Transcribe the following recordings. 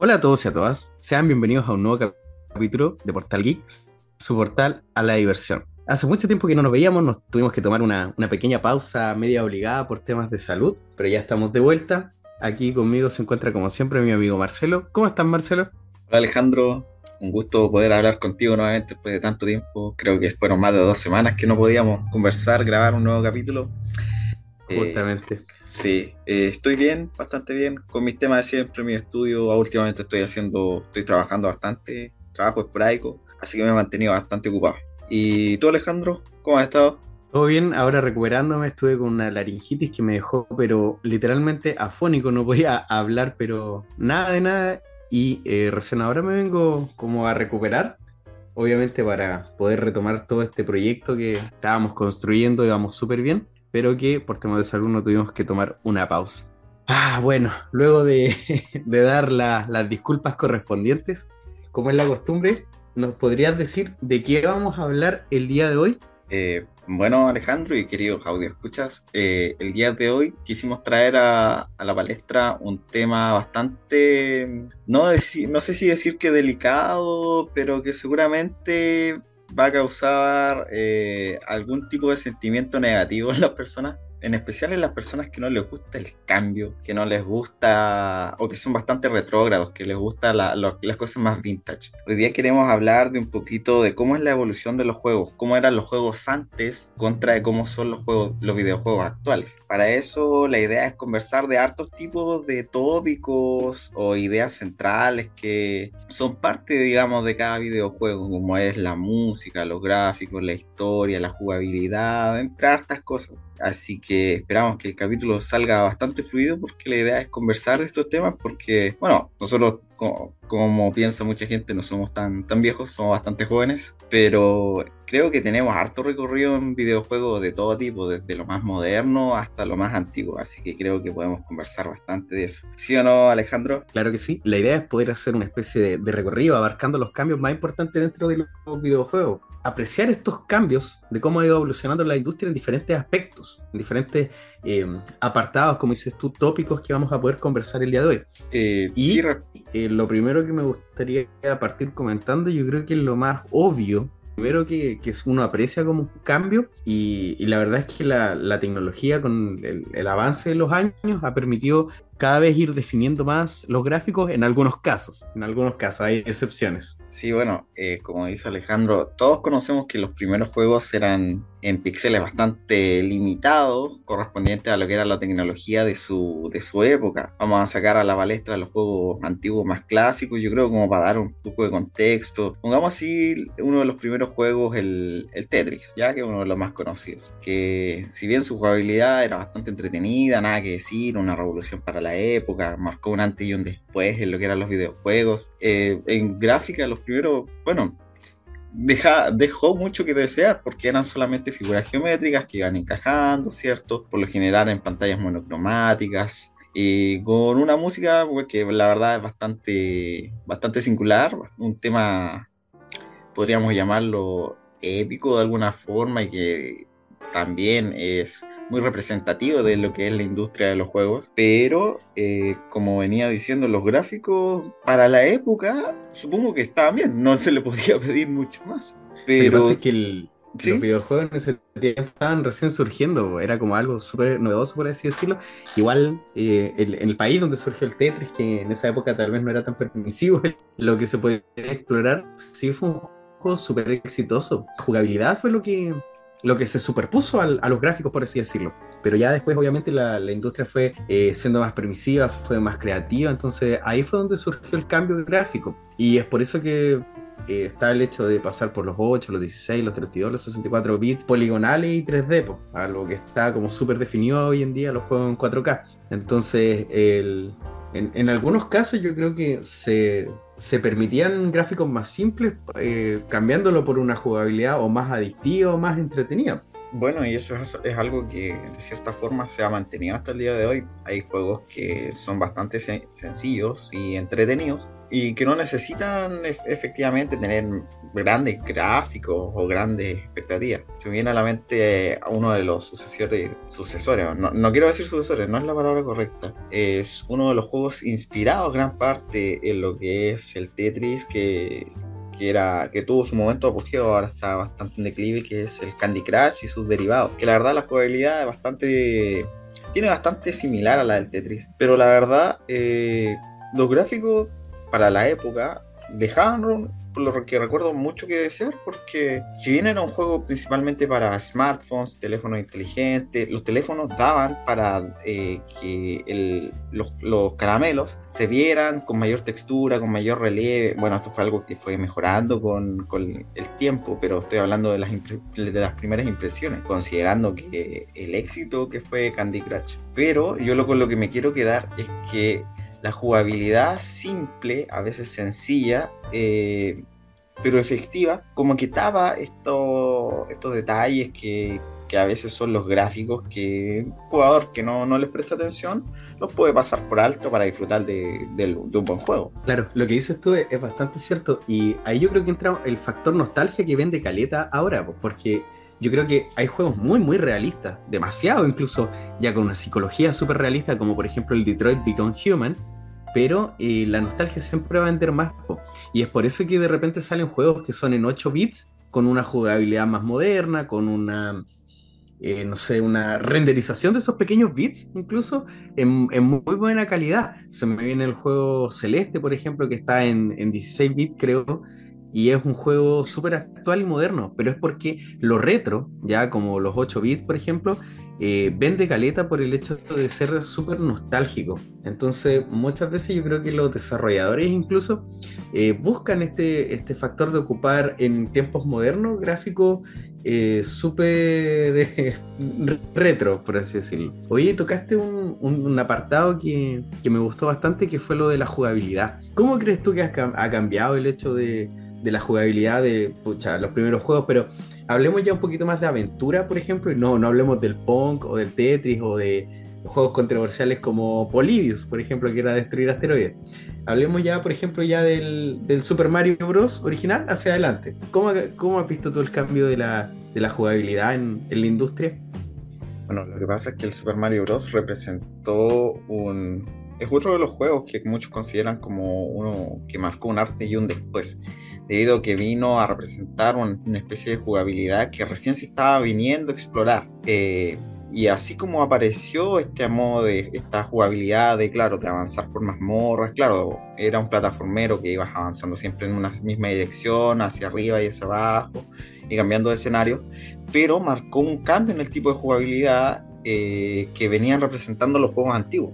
Hola a todos y a todas, sean bienvenidos a un nuevo capítulo de Portal Geek, su portal a la diversión. Hace mucho tiempo que no nos veíamos, nos tuvimos que tomar una, una pequeña pausa media obligada por temas de salud, pero ya estamos de vuelta. Aquí conmigo se encuentra como siempre mi amigo Marcelo. ¿Cómo estás Marcelo? Hola Alejandro, un gusto poder hablar contigo nuevamente después de tanto tiempo. Creo que fueron más de dos semanas que no podíamos conversar, grabar un nuevo capítulo. Justamente. Eh, sí, eh, estoy bien, bastante bien, con mis temas de siempre, mi estudio. Últimamente estoy haciendo, estoy trabajando bastante, trabajo esporádico, así que me he mantenido bastante ocupado. ¿Y tú, Alejandro, cómo has estado? Todo bien, ahora recuperándome, estuve con una laringitis que me dejó, pero literalmente afónico, no podía hablar, pero nada de nada. Y eh, recién ahora me vengo como a recuperar, obviamente para poder retomar todo este proyecto que estábamos construyendo, íbamos súper bien pero que por temas de salud no tuvimos que tomar una pausa. Ah, bueno, luego de, dar las disculpas correspondientes, como es la costumbre, ¿nos podrías decir de qué vamos a hablar el día de hoy? Eh, bueno, Alejandro y queridos audio escuchas, eh, el día de hoy quisimos traer a, la palestra un tema bastante, no, no sé si decir que delicado, pero que seguramente va a causar eh, algún tipo de sentimiento negativo en las personas en especial en las personas que no les gusta el cambio, que no les gusta o que son bastante retrógrados, que les gusta las cosas más vintage. Hoy día queremos hablar de un poquito de cómo es la evolución de los juegos, cómo eran los juegos antes contra de cómo son los juegos, los videojuegos actuales. Para eso la idea es conversar de hartos tipos de tópicos o ideas centrales que son parte, digamos, de cada videojuego, como es la música, los gráficos, la historia, la jugabilidad, entre hartas cosas. Así que esperamos que el capítulo salga bastante fluido porque la idea es conversar de estos temas porque, bueno, nosotros como, piensa mucha gente no somos tan, tan viejos, somos bastante jóvenes, pero creo que tenemos harto recorrido en videojuegos de todo tipo, desde lo más moderno hasta lo más antiguo, así que creo que podemos conversar bastante de eso. ¿Sí o no, Alejandro? Claro que sí. La idea es poder hacer una especie de, de recorrido abarcando los cambios más importantes dentro de los videojuegos apreciar estos cambios de cómo ha ido evolucionando la industria en diferentes aspectos, en diferentes eh, apartados, como dices tú, tópicos que vamos a poder conversar el día de hoy. Eh, y eh, lo primero que me gustaría partir comentando, yo creo que es lo más obvio primero que, que, uno aprecia como un cambio y, y la verdad es que la, la tecnología con el, el, avance de los años ha permitido cada vez ir definiendo más los gráficos en algunos casos. En algunos casos hay excepciones. Sí, bueno, eh, como dice Alejandro, todos conocemos que los primeros juegos eran en píxeles bastante limitados, correspondientes a lo que era la tecnología de su, de su época. Vamos a sacar a la palestra los juegos antiguos más clásicos, yo creo como para dar un poco de contexto. Pongamos así uno de los primeros juegos, el, el Tetris, ya que es uno de los más conocidos. Que si bien su jugabilidad era bastante entretenida, nada que decir, una revolución para la época, marcó un antes y un después en lo que eran los videojuegos. Eh, en gráfica, los primeros, bueno, deja, dejó mucho que desear porque eran solamente figuras geométricas que iban encajando, ¿cierto? Por lo general en pantallas monocromáticas. Y con una música pues, que la verdad es bastante, bastante singular, un tema, podríamos llamarlo épico de alguna forma y que también es muy representativo de lo que es la industria de los juegos, pero eh, como venía diciendo, los gráficos para la época supongo que estaban bien, no se le podía pedir mucho más. Pero es que los videojuegos en ese tiempo estaban recién surgiendo, era como algo súper novedoso, por así decirlo. Igual eh, en el país donde surgió el Tetris, que en esa época tal vez no era tan permisivo, lo que se podía explorar, sí fue un juego súper exitoso. jugabilidad fue lo que lo que se superpuso a los gráficos, por así decirlo. Pero ya después, obviamente, la, la industria fue eh, siendo más permisiva, fue más creativa, entonces ahí fue donde surgió el cambio gráfico. Y es por eso que eh, está el hecho de pasar por los 8, los 16, los 32, los 64 bits poligonales y 3D, algo que está como súper definido hoy en día los juegos en 4K. Entonces, el, en, en, algunos casos yo creo que se, permitían gráficos más simples, eh, cambiándolo por una jugabilidad o más adictiva o más entretenida. Bueno, y eso es, es, algo que de cierta forma se ha mantenido hasta el día de hoy. Hay juegos que son bastante sen sencillos y entretenidos y que no necesitan efectivamente tener grandes gráficos o grandes expectativas. Se me viene a la mente uno de los sucesores, sucesores no, no, quiero decir sucesores, no es la palabra correcta. Es uno de los juegos inspirados gran parte en lo que es el Tetris que que, era, que tuvo su momento apogeo, ahora está bastante en declive, que es el Candy Crush y sus derivados. Que la verdad la jugabilidad es bastante... Tiene bastante similar a la del Tetris. Pero la verdad, eh, los gráficos para la época dejaron lo que recuerdo mucho que desear, porque si bien era un juego principalmente para smartphones, teléfonos inteligentes, los teléfonos daban para eh, que los, caramelos se vieran con mayor textura, con mayor relieve. Bueno, esto fue algo que fue mejorando con, con el tiempo, pero estoy hablando de las, de las primeras impresiones, considerando que el éxito que fue Candy Crush. Pero yo lo con lo que me quiero quedar es que la jugabilidad simple, a veces sencilla, eh, pero efectiva, como que tapa estos, detalles que, a veces son los gráficos que un jugador que no, no les presta atención los puede pasar por alto para disfrutar de, un buen juego. Claro, lo que dices tú es, bastante cierto y ahí yo creo que entra el factor nostalgia que vende Caleta ahora, porque yo creo que hay juegos muy, muy realistas, demasiado incluso, ya con una psicología súper realista, como por ejemplo el Detroit Become Human, pero eh, la nostalgia siempre va a vender más. Y es por eso que de repente salen juegos que son en 8 bits, con una jugabilidad más moderna, con una, eh, no sé, una renderización de esos pequeños bits, incluso en, muy buena calidad. Se me viene el juego Celeste, por ejemplo, que está en, en 16 bits, creo, y es un juego súper actual y moderno, pero es porque lo retro, ya como los 8 bits, por ejemplo, eh, vende caleta por el hecho de ser súper nostálgico. Entonces, muchas veces yo creo que los desarrolladores incluso eh, buscan este, este factor de ocupar en tiempos modernos gráficos eh, súper retro, por así decirlo. Oye, tocaste un, apartado que, me gustó bastante, que fue lo de la jugabilidad. ¿Cómo crees tú que ha cambiado el hecho de de la jugabilidad de los primeros juegos, pero hablemos ya un poquito más de aventura, por ejemplo, y no, no hablemos del Punk o del Tetris o de juegos controversiales como Polybius, por ejemplo, que era destruir asteroides. Hablemos ya, por ejemplo, ya del, Super Mario Bros. original hacia adelante. ¿Cómo, cómo has visto tú el cambio de la, de la jugabilidad en, en la industria? Bueno, lo que pasa es que el Super Mario Bros. representó un... Es otro de los juegos que muchos consideran como uno que marcó un arte y un después debido a que vino a representar una especie de jugabilidad que recién se estaba viniendo a explorar. Eh, y así como apareció este modo de esta jugabilidad de, claro, de avanzar por mazmorras, claro, era un plataformero que ibas avanzando siempre en una misma dirección, hacia arriba y hacia abajo, y cambiando de escenario, pero marcó un cambio en el tipo de jugabilidad eh, que venían representando los juegos antiguos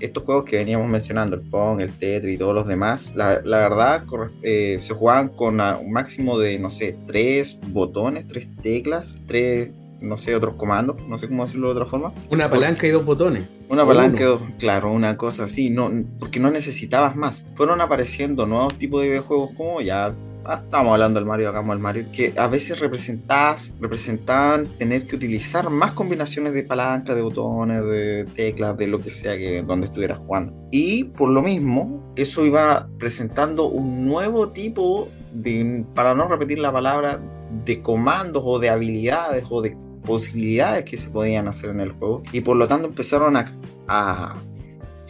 estos juegos que veníamos mencionando, el Pong, el Tetris y todos los demás, la, la verdad eh, se jugaban con un máximo de, no sé, tres botones, tres teclas, tres, no sé, otros comandos, no sé cómo decirlo de otra forma. Una palanca y dos botones. Una palanca y dos, claro, una cosa así, no, porque no necesitabas más. Fueron apareciendo nuevos tipos de videojuegos como ya estamos hablando del Mario, hagamos el Mario, que a veces representaban tener que utilizar más combinaciones de palanca, de botones, de teclas, de lo que sea que donde estuvieras jugando. Y por lo mismo, eso iba presentando un nuevo tipo de, para no repetir la palabra, de comandos o de habilidades o de posibilidades que se podían hacer en el juego. Y por lo tanto empezaron a, a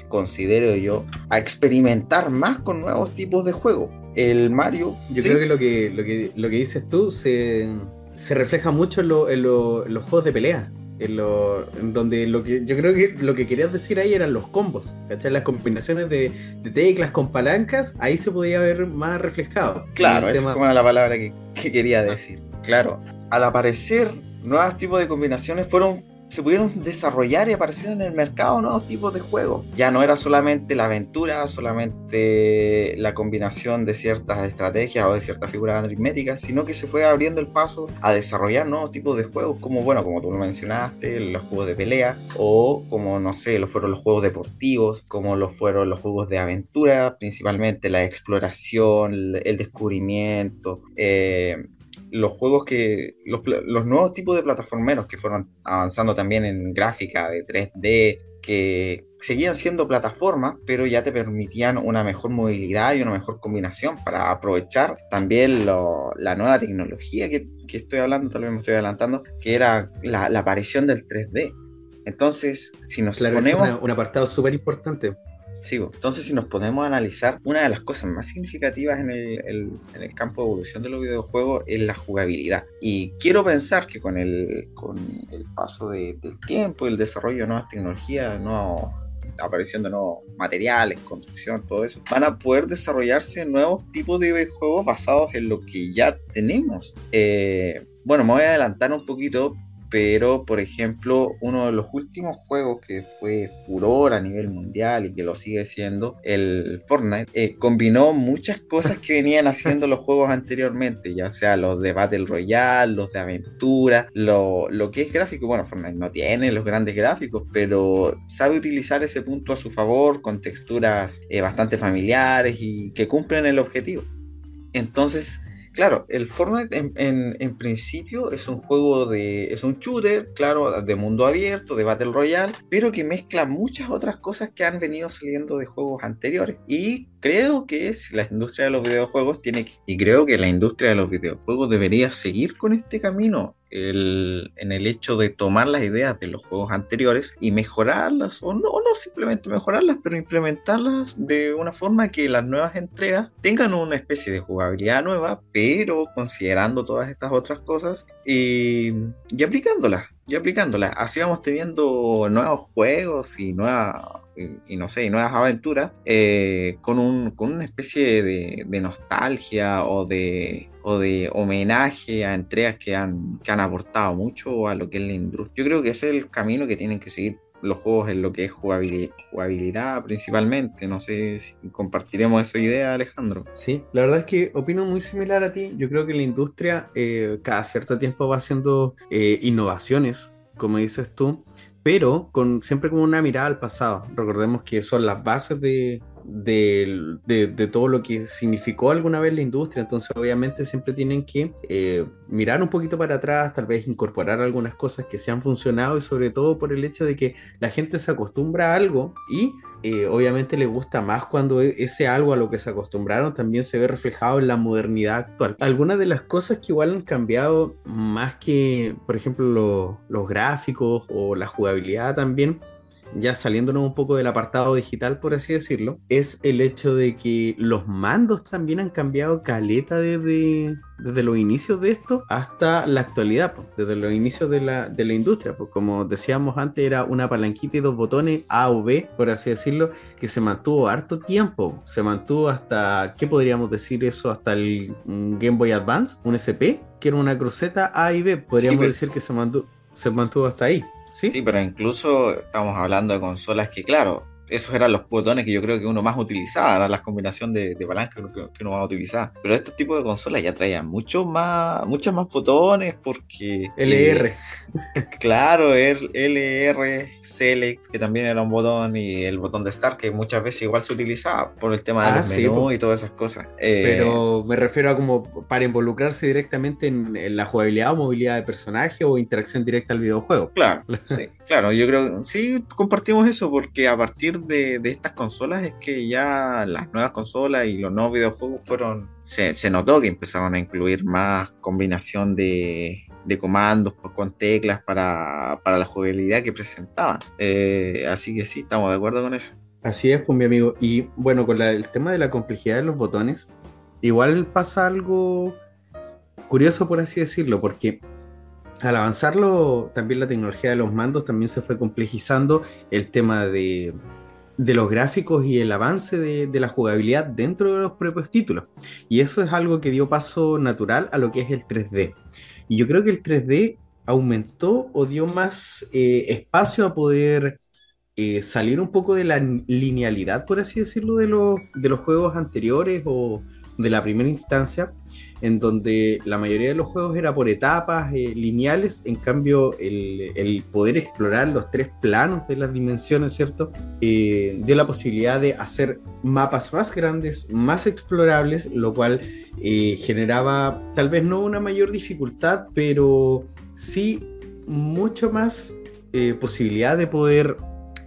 considero yo, a experimentar más con nuevos tipos de juegos el Mario. Yo creo que lo que, lo que lo que dices tú se, refleja mucho en, los juegos de pelea. En, lo, donde lo que yo creo que lo que querías decir ahí eran los combos, ¿cachai? Las combinaciones de, teclas con palancas, ahí se podía ver más reflejado. Claro, esa es como la palabra que, que quería decir. Claro, al aparecer nuevos tipos de combinaciones fueron se pudieron desarrollar y aparecer en el mercado nuevos tipos de juegos. Ya no era solamente la aventura, solamente la combinación de ciertas estrategias o de ciertas figuras aritméticas, sino que se fue abriendo el paso a desarrollar nuevos tipos de juegos, como bueno, como tú lo mencionaste, los juegos de pelea, o como no sé, lo fueron los juegos deportivos, como lo fueron los juegos de aventura, principalmente la exploración, el descubrimiento. Eh, los juegos que, los, los nuevos tipos de plataformeros que fueron avanzando también en gráfica de 3D, que seguían siendo plataformas, pero ya te permitían una mejor movilidad y una mejor combinación para aprovechar también la nueva tecnología que, que, estoy hablando, tal vez me estoy adelantando, que era la, la aparición del 3D. Entonces, si nos ponemos... un apartado súper importante. Sigo. Entonces, si nos podemos analizar, una de las cosas más significativas en el, en el, campo de evolución de los videojuegos es la jugabilidad. Y quiero pensar que con el, con el paso de, del tiempo, el desarrollo de nuevas tecnologías, nuevos aparición de nuevos materiales, construcción, todo eso, van a poder desarrollarse nuevos tipos de videojuegos basados en lo que ya tenemos. Eh, bueno, me voy a adelantar un poquito, pero por ejemplo uno de los últimos juegos que fue furor a nivel mundial y que lo sigue siendo, el Fortnite, eh, combinó muchas cosas que venían haciendo los juegos anteriormente, ya sea los de Battle Royale, los de aventura, lo, lo que es gráfico, bueno, Fortnite no tiene los grandes gráficos, pero sabe utilizar ese punto a su favor con texturas eh, bastante familiares y que cumplen el objetivo. Entonces, Claro, el Fortnite en, principio es un juego de. es un shooter, claro, de mundo abierto, de Battle Royale, pero que mezcla muchas otras cosas que han venido saliendo de juegos anteriores. Y creo que si la industria de los videojuegos tiene que. Y creo que la industria de los videojuegos debería seguir con este camino en el hecho de tomar las ideas de los juegos anteriores y mejorarlas, o no, no simplemente mejorarlas, pero implementarlas de una forma que las nuevas entregas tengan una especie de jugabilidad nueva, pero considerando todas estas otras cosas y, y aplicándolas, y aplicándolas. Así vamos teniendo nuevos juegos y nuevas y, no sé, nuevas aventuras, eh, con, un, con una especie de, de nostalgia o de, o de homenaje a entregas que han, que han aportado mucho a lo que es la industria. Yo creo que ese es el camino que tienen que seguir los juegos en lo que es jugabilidad, principalmente. No sé si compartiremos esa idea, Alejandro. Sí, la verdad es que opino muy similar a ti. Yo creo que la industria eh, cada cierto tiempo va haciendo eh, innovaciones, como dices tú, pero con, siempre con una mirada al pasado. Recordemos que son las bases de, de, todo lo que significó alguna vez la industria, entonces obviamente siempre tienen que eh, mirar un poquito para atrás, tal vez incorporar algunas cosas que se han funcionado y sobre todo por el hecho de que la gente se acostumbra a algo y eh, obviamente le gusta más cuando e, ese algo a lo que se acostumbraron también se ve reflejado en la modernidad actual. Algunas de las cosas que igual han cambiado más que, por ejemplo, los gráficos o la jugabilidad también, ya saliéndonos un poco del apartado digital, por así decirlo, es el hecho de que los mandos también han cambiado caleta desde, desde los inicios de esto hasta la actualidad, pues, desde los inicios de la, de la industria. Pues como decíamos antes, era una palanquita y dos botones A o B, por así decirlo, que se mantuvo harto tiempo. Se mantuvo hasta, ¿qué podríamos decir eso? Hasta el Game Boy Advance, un SP, que era una cruceta A y B. Podríamos decir que se mantuvo, se mantuvo hasta ahí. ¿Sí? pero incluso estamos hablando de consolas que, claro, esos eran los botones que yo creo que uno más utilizaba, era la combinación de, de palanca que, uno más utilizaba. Pero este tipo de consolas ya traían mucho más, muchos más botones porque... LR. Eh, claro, el LR, Select, que también era un botón, y el botón de Start, que muchas veces igual se utilizaba por el tema de ah, los menús y todas esas cosas. Eh, Pero me refiero a como para involucrarse directamente en, la jugabilidad o movilidad de personaje o interacción directa al videojuego. Claro, sí, claro, yo creo sí compartimos eso porque a partir de, estas consolas es que ya las nuevas consolas y los nuevos videojuegos fueron, se, notó que empezaron a incluir más combinación de, comandos con teclas para, la jugabilidad que presentaban. Eh, así que sí, estamos de acuerdo con eso. Así es, pues mi amigo. Y bueno, con el tema de la complejidad de los botones, igual pasa algo curioso, por así decirlo, porque al avanzarlo, también la tecnología de los mandos también se fue complejizando el tema de de los gráficos y el avance de, la jugabilidad dentro de los propios títulos. Y eso es algo que dio paso natural a lo que es el 3D. Y yo creo que el 3D aumentó o dio más eh, espacio a poder eh, salir un poco de la linealidad, por así decirlo, de los, de los juegos anteriores o de la primera instancia, en donde la mayoría de los juegos era por etapas eh, lineales, en cambio el, poder explorar los tres planos de las dimensiones, ¿cierto? Eh, dio la posibilidad de hacer mapas más grandes, más explorables, lo cual eh, generaba tal vez no una mayor dificultad, pero sí mucho más posibilidad de poder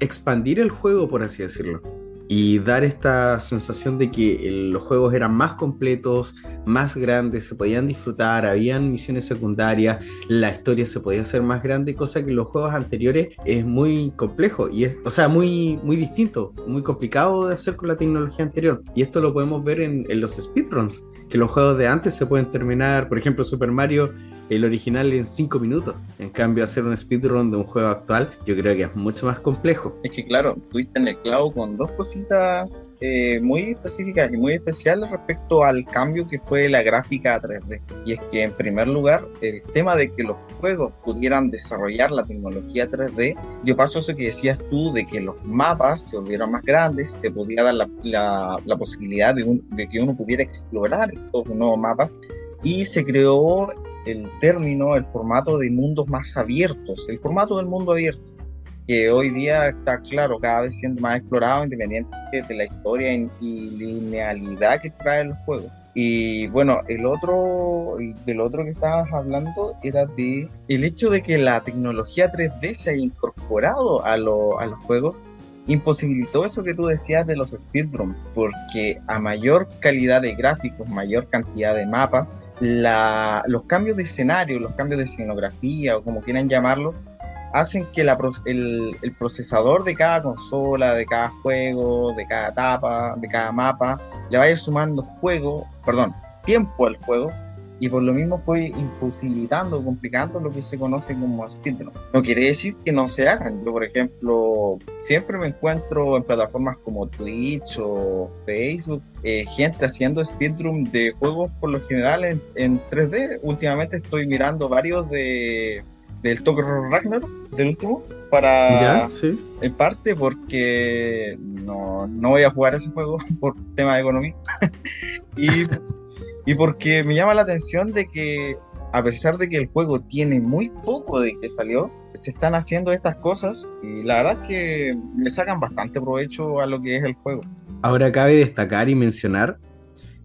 expandir el juego, por así decirlo y dar esta sensación de que los juegos eran más completos, más grandes, se podían disfrutar, habían misiones secundarias, la historia se podía hacer más grande, cosa que en los juegos anteriores es muy complejo y es, o sea, muy, muy distinto, muy complicado de hacer con la tecnología anterior. Y esto lo podemos ver en, los speedruns, que los juegos de antes se pueden terminar, por ejemplo, Super Mario el original en 5 minutos. En cambio, hacer un speedrun de un juego actual, yo creo que es mucho más complejo. Es que, claro, tuviste en el clavo con dos cositas eh, muy específicas y muy especiales respecto al cambio que fue la gráfica a 3D. Y es que, en primer lugar, el tema de que los juegos pudieran desarrollar la tecnología 3D dio paso a eso que decías tú, de que los mapas se volvieron más grandes, se podía dar la, la, posibilidad de, de que uno pudiera explorar estos nuevos mapas y se creó el término, el formato de mundos más abiertos, el formato del mundo abierto, que hoy día está claro, cada vez siendo más explorado, independientemente de la historia y linealidad que traen los juegos. Y bueno, el otro, del otro que estabas hablando era de el hecho de que la tecnología 3D se haya incorporado a, a los juegos imposibilitó eso que tú decías de los speedruns, porque a mayor calidad de gráficos, mayor cantidad de mapas, la, los cambios de escenario, los cambios de escenografía o como quieran llamarlo, hacen que la, el, procesador de cada consola, de cada juego, de cada etapa, de cada mapa, le vaya sumando juego, perdón, tiempo al juego y por lo mismo fue imposibilitando, complicando lo que se conoce como speedrun. No quiere decir que no se hagan. Yo, por ejemplo, siempre me encuentro en plataformas como Twitch o Facebook, eh, gente haciendo speedrun de juegos por lo general en, en 3D. Últimamente estoy mirando varios de del Tokyo Ragnarok, del último, para en parte porque no, no voy a jugar ese juego por tema de economía y y porque me llama la atención de que a pesar de que el juego tiene muy poco de que salió, se están haciendo estas cosas y la verdad es que le sacan bastante provecho a lo que es el juego. Ahora cabe destacar y mencionar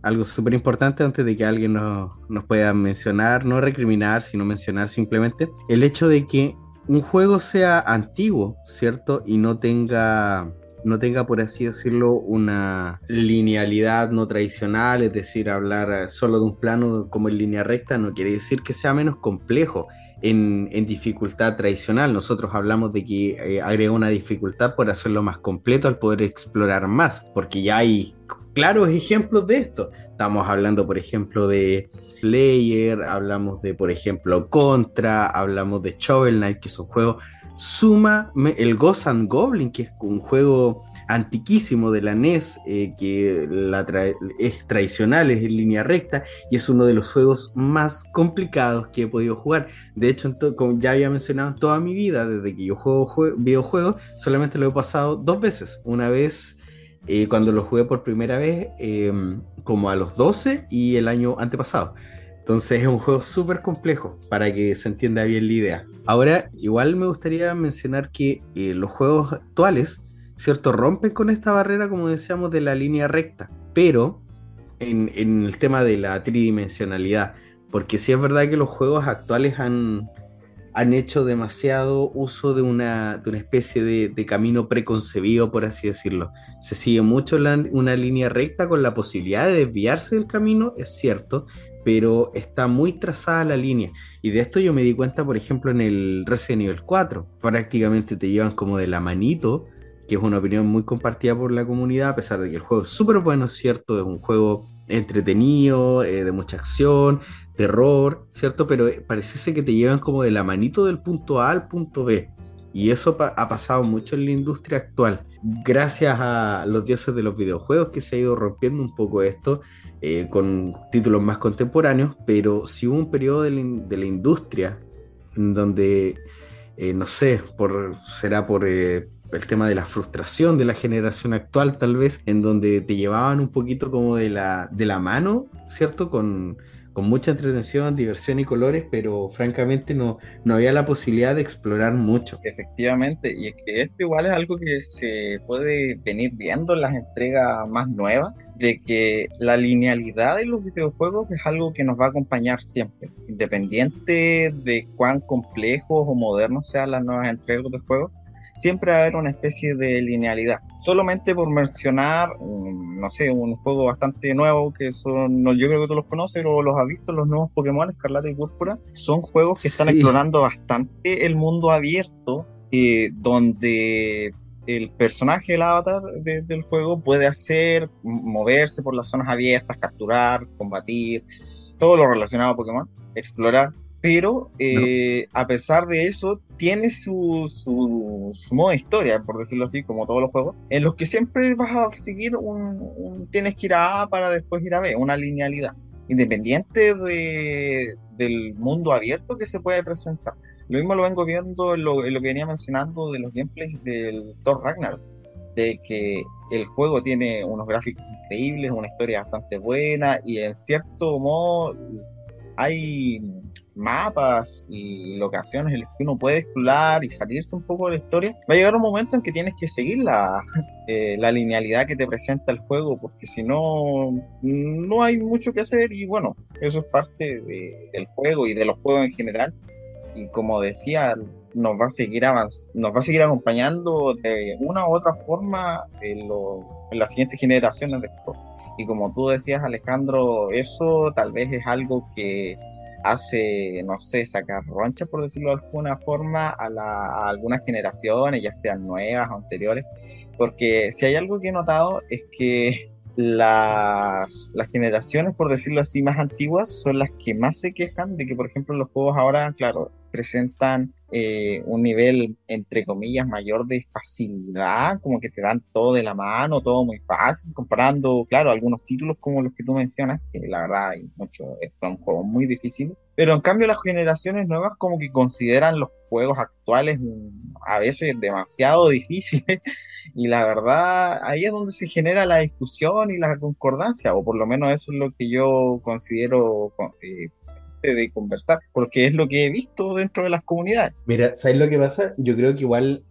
algo súper importante antes de que alguien nos, nos pueda mencionar, no recriminar, sino mencionar simplemente el hecho de que un juego sea antiguo, ¿cierto? Y no tenga no tenga, por así decirlo, una linealidad no tradicional, es decir, hablar solo de un plano como en línea recta, no quiere decir que sea menos complejo. En, dificultad tradicional. Nosotros hablamos de que eh, agrega una dificultad por hacerlo más completo al poder explorar más, porque ya hay claros ejemplos de esto. Estamos hablando, por ejemplo, de Player, hablamos de, por ejemplo, Contra, hablamos de Shovel Knight, que son juegos suma el Ghost Goblin, que es un juego antiquísimo de la NES, eh, que es tradicional, es en línea recta, y es uno de los juegos más complicados que he podido jugar. De hecho, como ya había mencionado, toda mi vida, desde que yo juego videojuegos, solamente lo he pasado dos veces. Una vez eh, cuando lo jugué por primera vez, em, como a los 12, y el año antepasado. Entonces es un juego súper complejo para que se entienda bien la idea. Ahora, igual me gustaría mencionar que eh, los juegos actuales, ¿cierto? Rompen con esta barrera, como decíamos, de la línea recta, pero en, el tema de la tridimensionalidad, porque sí es verdad que los juegos actuales han, han hecho demasiado uso de una, de una especie de, camino preconcebido, por así decirlo. Se sigue mucho una línea recta con la posibilidad de desviarse del camino, es cierto, pero está muy trazada la línea. Y de esto yo me di cuenta, por ejemplo, en el Resident Evil 4. Prácticamente te llevan como de la manito, que es una opinión muy compartida por la comunidad, a pesar de que el juego es súper bueno, es cierto, es un juego entretenido, eh, de mucha acción, terror, ¿cierto? Pero eh, parece que te llevan como de la manito del punto A al punto B. Y eso ha pasado mucho en la industria actual. Gracias a los dioses de los videojuegos que se ha ido rompiendo un poco esto eh, con títulos más contemporáneos, pero si hubo un periodo de la, industria donde, eh, no sé, por, será por, el tema de la frustración de la generación actual, tal vez, en donde te llevaban un poquito como de la, de la mano, ¿cierto? Con, con mucha entretención, diversión y colores, pero francamente no, no había la posibilidad de explorar mucho. Efectivamente, y es que esto igual es algo que se puede venir viendo en las entregas más nuevas, de que la linealidad de los videojuegos es algo que nos va a acompañar siempre, independiente de cuán complejos o modernos sean las nuevas entregas de juegos, siempre va a haber una especie de linealidad. Solamente por mencionar, no sé, un juego bastante nuevo que son, yo creo que tú los conoces o los has visto, los nuevos Pokémon Escarlata y Púrpura, son juegos que están explorando bastante el mundo abierto, eh, donde el personaje, el avatar del juego puede hacer, moverse por las zonas abiertas, capturar, combatir, todo lo relacionado a Pokémon, explorar pero eh, a pesar de eso tiene su, su, modo de historia, por decirlo así, como todos los juegos, en los que siempre vas a seguir un, tienes que ir a A para después ir a B, una linealidad, independiente de, del mundo abierto que se puede presentar. Lo mismo lo vengo viendo en lo, en lo que venía mencionando de los gameplays del Thor Ragnar, de que el juego tiene unos gráficos increíbles, una historia bastante buena y en cierto modo hay mapas y locaciones en las que uno puede explorar y salirse un poco de la historia, va a llegar un momento en que tienes que seguir la, eh, la linealidad que te presenta el juego, porque si no, no hay mucho que hacer y bueno, eso es parte del juego y de los juegos en general. Y como decía, nos va a seguir nos va a seguir acompañando de una u otra forma en, en las siguientes generaciones de juegos. Y como tú decías, Alejandro, eso tal vez es algo que hace, no sé, sacar roncha, por decirlo de alguna forma, a, a, algunas generaciones, ya sean nuevas o anteriores, porque si hay algo que he notado es que las, las generaciones, por decirlo así, más antiguas son las que más se quejan de que, por ejemplo, los juegos ahora, claro, presentan eh, un nivel, entre comillas, mayor de facilidad, como que te dan todo de la mano, todo muy fácil, comparando, claro, algunos títulos como los que tú mencionas, que la verdad hay muchos, son juegos muy difíciles, pero en cambio las generaciones nuevas como que consideran los juegos actuales mm, a veces demasiado difíciles y la verdad ahí es donde se genera la discusión y la concordancia, o por lo menos eso es lo que yo considero eh, de conversar, porque es lo que he visto dentro de las comunidades. Mira, ¿sabes lo que pasa? Yo creo que igual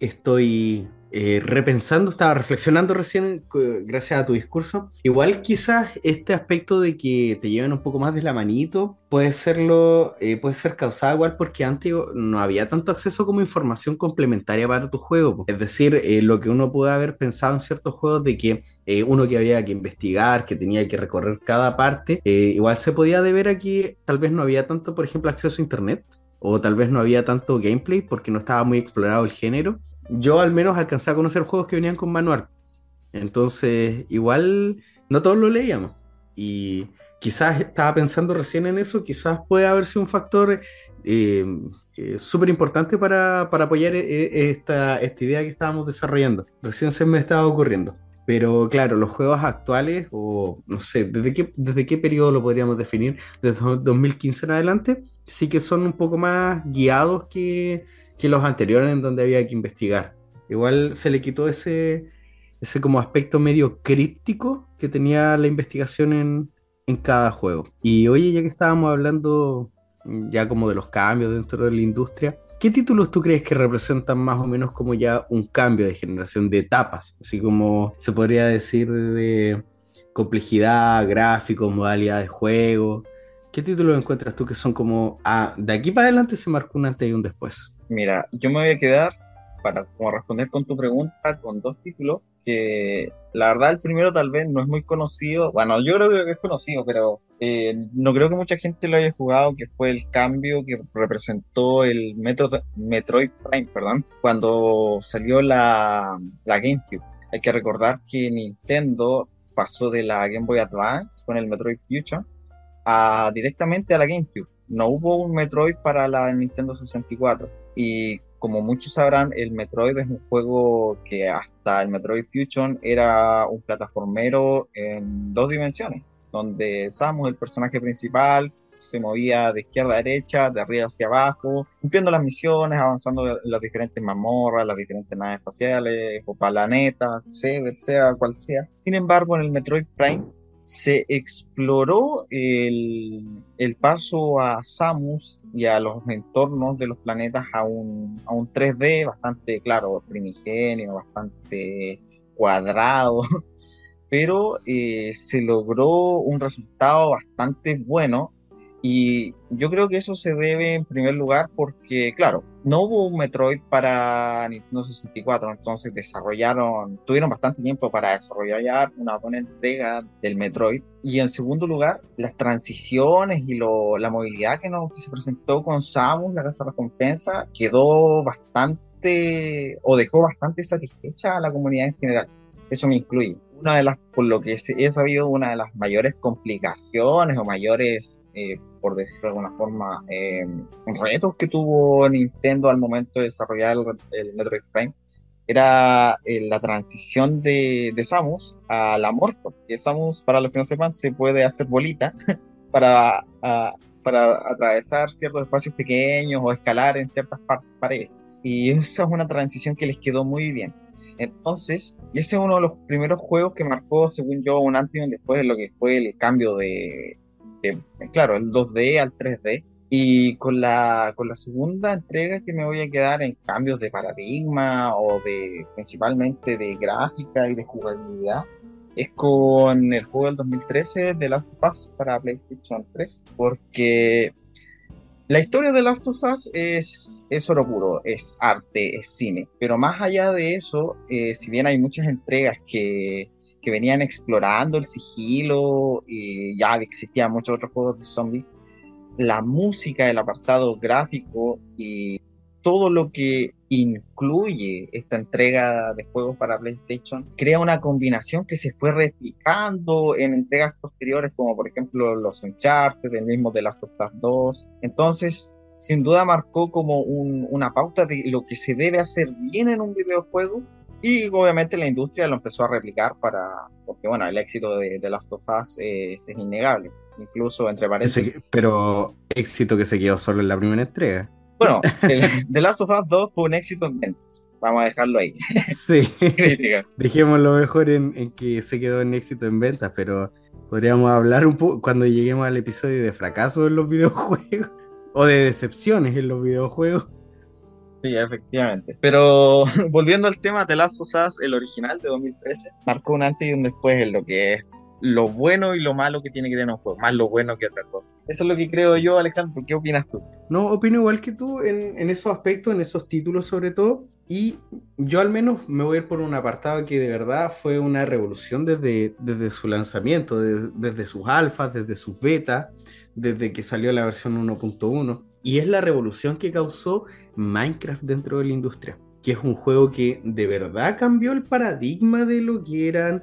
estoy eh, repensando, estaba reflexionando recién gracias a tu discurso. Igual quizás este aspecto de que te lleven un poco más de la manito puede serlo, eh, puede ser causado igual porque antes no había tanto acceso como información complementaria para tu juego. Es decir, eh, lo que uno puede haber pensado en ciertos juegos de que uno que había que investigar, que tenía que recorrer cada parte, igual se podía deber a que tal vez no había tanto, por ejemplo, acceso a internet o tal vez no había tanto gameplay porque no estaba muy explorado el género yo al menos alcancé a conocer juegos que venían con manual. Entonces, igual no todos lo leíamos. Y quizás estaba pensando recién en eso, quizás puede haber sido un factor eh, eh, súper importante para, apoyar eh, esta, esta idea que estábamos desarrollando. Recién se me estaba ocurriendo. Pero claro, los juegos actuales, o no sé, ¿desde qué, desde qué periodo lo podríamos definir? Desde 2015 en adelante, sí que son un poco más guiados que, que los anteriores en donde había que investigar. Igual se le quitó ese, ese como aspecto medio críptico que tenía la investigación en, en cada juego. Y oye, ya que estábamos hablando ya como de los cambios dentro de la industria, ¿qué títulos tú crees que representan más o menos como ya un cambio de generación de etapas? Así como se podría decir de complejidad, gráficos, modalidad de juego. ¿Qué títulos encuentras tú que son como, ah, de aquí para adelante se marcó un antes y un después? Mira, yo me voy a quedar, para como responder con tu pregunta, con dos títulos que la verdad el primero tal vez no es muy conocido, bueno, yo creo que es conocido, pero eh, no creo que mucha gente lo haya jugado, que fue el cambio que representó el Metro, Metroid Prime, perdón, cuando salió la, la GameCube. Hay que recordar que Nintendo pasó de la Game Boy Advance con el Metroid Future a, directamente a la GameCube. No hubo un Metroid para la Nintendo 64 y como muchos sabrán, el Metroid es un juego que hasta el Metroid Fusion era un plataformero en dos dimensiones, donde Samus, el personaje principal, se movía de izquierda a derecha, de arriba hacia abajo, cumpliendo las misiones, avanzando en las diferentes mazmorras, las diferentes naves espaciales o planetas, sea, sea cual sea. Sin embargo, en el Metroid Prime se exploró el, el, paso a Samus y a los entornos de los planetas a un, a un 3D bastante, claro, primigenio, bastante cuadrado, pero eh, se logró un resultado bastante bueno y yo creo que eso se debe en primer lugar porque, claro, no hubo un Metroid para Nintendo 64, entonces desarrollaron, tuvieron bastante tiempo para desarrollar una buena entrega del Metroid. Y en segundo lugar, las transiciones y lo, la movilidad que, nos, se presentó con Samus, la casa recompensa, quedó bastante o dejó bastante satisfecha a la comunidad en general. Eso me incluye. Una de las, por lo que he sabido, una de las mayores complicaciones o mayores eh, por decirlo de alguna forma, eh, retos que tuvo Nintendo al momento de desarrollar el, Metroid Prime era eh, la transición de, de, Samus a la Morpho. Que Samus, para los que no sepan, se puede hacer bolita para, para atravesar ciertos espacios pequeños o escalar en ciertas paredes. Y esa es una transición que les quedó muy bien. Entonces, ese es uno de los primeros juegos que marcó, según yo, un antes y un después de lo que fue el cambio de, claro, el 2D al 3D. Y con la, con la segunda entrega que me voy a quedar en cambios de paradigma o de principalmente de gráfica y de jugabilidad es con el juego del 2013 de Last of Us para PlayStation 3 porque la historia de Last of Us es, es oro puro, es arte, es cine, pero más allá de eso, eh, si bien hay muchas entregas que que venían explorando el sigilo y ya existían muchos otros juegos de zombies, la música, el apartado gráfico y todo lo que incluye esta entrega de juegos para PlayStation crea una combinación que se fue replicando en entregas posteriores como por ejemplo los Uncharted, el mismo de Last of Us 2. Entonces, sin duda marcó como una pauta de lo que se debe hacer bien en un videojuego y obviamente la industria lo empezó a replicar para, porque bueno, el éxito de, de Last of Us es, innegable, incluso entre paréntesis. pero éxito que se quedó solo en la primera entrega. Bueno, The Last of Us 2 fue un éxito en ventas. Vamos a dejarlo ahí. Sí. Críticas. Dejémoslo mejor en, en, que se quedó en éxito en ventas, pero podríamos hablar un poco cuando lleguemos al episodio de fracaso en los videojuegos o de decepciones en los videojuegos. Efectivamente. Pero volviendo al tema de Last of el original de 2013, marcó un antes y un después en lo que es lo bueno y lo malo que tiene que tener un juego, más lo bueno que otra cosa. Eso es lo que creo yo, Alejandro. ¿Qué opinas tú? No, opino igual que tú en, en esos aspectos, en esos títulos sobre todo. Y yo al menos me voy a ir por un apartado que de verdad fue una revolución desde, desde su lanzamiento, desde sus alfas, desde sus betas, desde que salió la versión 1.1 y es la revolución que causó Minecraft dentro de la industria, que es un juego que de verdad cambió el paradigma de lo que eran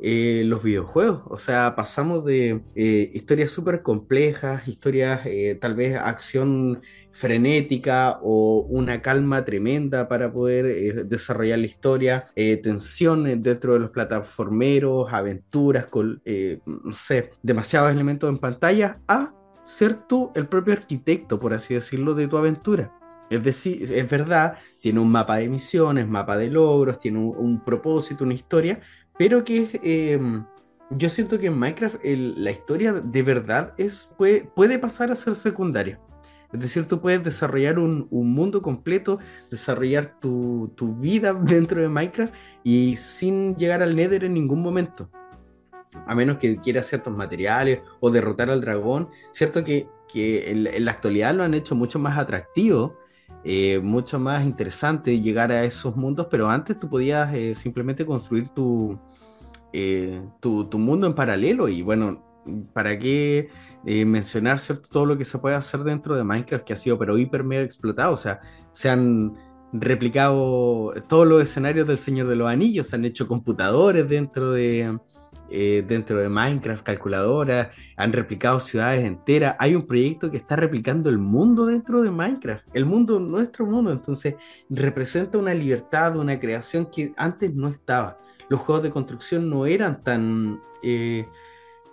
eh, los videojuegos. O sea, pasamos de eh, historias súper complejas, historias eh, tal vez acción frenética o una calma tremenda para poder desarrollar la historia, tensiones dentro de los plataformeros, aventuras, con, no sé, demasiados elementos en pantalla, a ser tú el propio arquitecto, por así decirlo, de tu aventura. Es decir, es verdad, tiene un mapa de misiones, mapa de logros, tiene un, propósito, una historia, pero que em, yo siento que en Minecraft la historia de verdad es, puede, puede, pasar a ser secundaria. Es decir, tú puedes desarrollar un, un mundo completo, desarrollar tu, vida dentro de Minecraft y sin llegar al Nether en ningún momento a menos que quiera ciertos materiales o derrotar al dragón, cierto que, en, la actualidad lo han hecho mucho más atractivo, eh, mucho más interesante llegar a esos mundos, pero antes tú podías eh, simplemente construir eh, tu, tu, mundo en paralelo y bueno, ¿para qué mencionar cierto, todo lo que se puede hacer dentro de Minecraft que ha sido pero hiper mega explotado? O sea, se han replicado todos los escenarios del Señor de los Anillos, se han hecho computadores dentro de, eh, dentro de Minecraft, calculadoras, han replicado ciudades enteras. Hay un proyecto que está replicando el mundo dentro de Minecraft, el mundo, nuestro mundo. Entonces, representa una libertad, una creación que antes no estaba. Los juegos de construcción no eran tan, eh,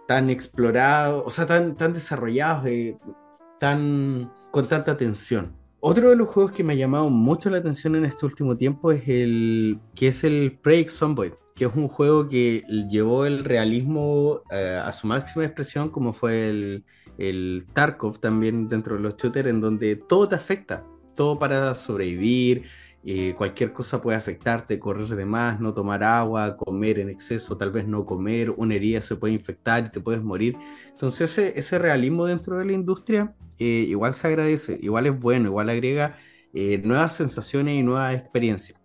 tan explorados, o sea, tan, tan desarrollados, eh, tan, con tanta atención. Otro de los juegos que me ha llamado mucho la atención en este último tiempo es el que es el Prey Zomboid, que es un juego que llevó el realismo eh, a su máxima expresión, como fue el, el Tarkov también dentro de los shooters, en donde todo te afecta, todo para sobrevivir, eh, cualquier cosa puede afectarte, correr de más, no tomar agua, comer en exceso, tal vez no comer, una herida se puede infectar y te puedes morir. Entonces ese, ese realismo dentro de la industria eh, igual se agradece, igual es bueno, igual agrega eh, nuevas sensaciones y nuevas experiencias.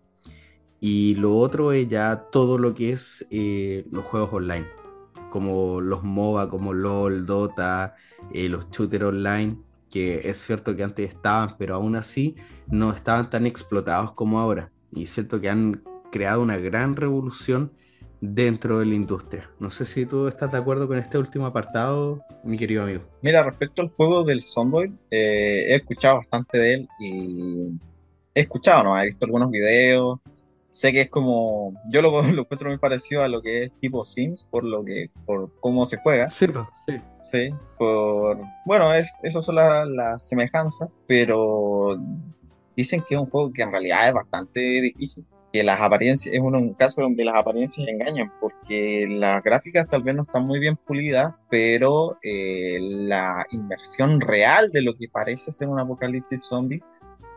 Y lo otro es ya todo lo que es los juegos online, como los MOBA, como LOL, Dota, los shooters online que es cierto que antes estaban, pero aún así no estaban tan explotados como ahora. Y es cierto que han creado una gran revolución dentro de la industria. No sé si tú estás de acuerdo con este último apartado, mi querido amigo. Mira, respecto al juego del Zomboid, eh, he escuchado bastante de él y he escuchado, ¿no? He visto algunos videos. Sé que es como, yo lo, lo encuentro muy parecido a lo que es tipo Sims, por lo que, por cómo se juega. Sí, sí. Sí, por... Bueno, es, esas son las semejanzas, pero dicen que es un juego que en realidad es bastante difícil. Que las apariencias, es un, caso donde las apariencias engañan, porque las gráficas tal vez no están muy bien pulidas, pero eh, la inversión real de lo que parece ser un apocalipsis zombie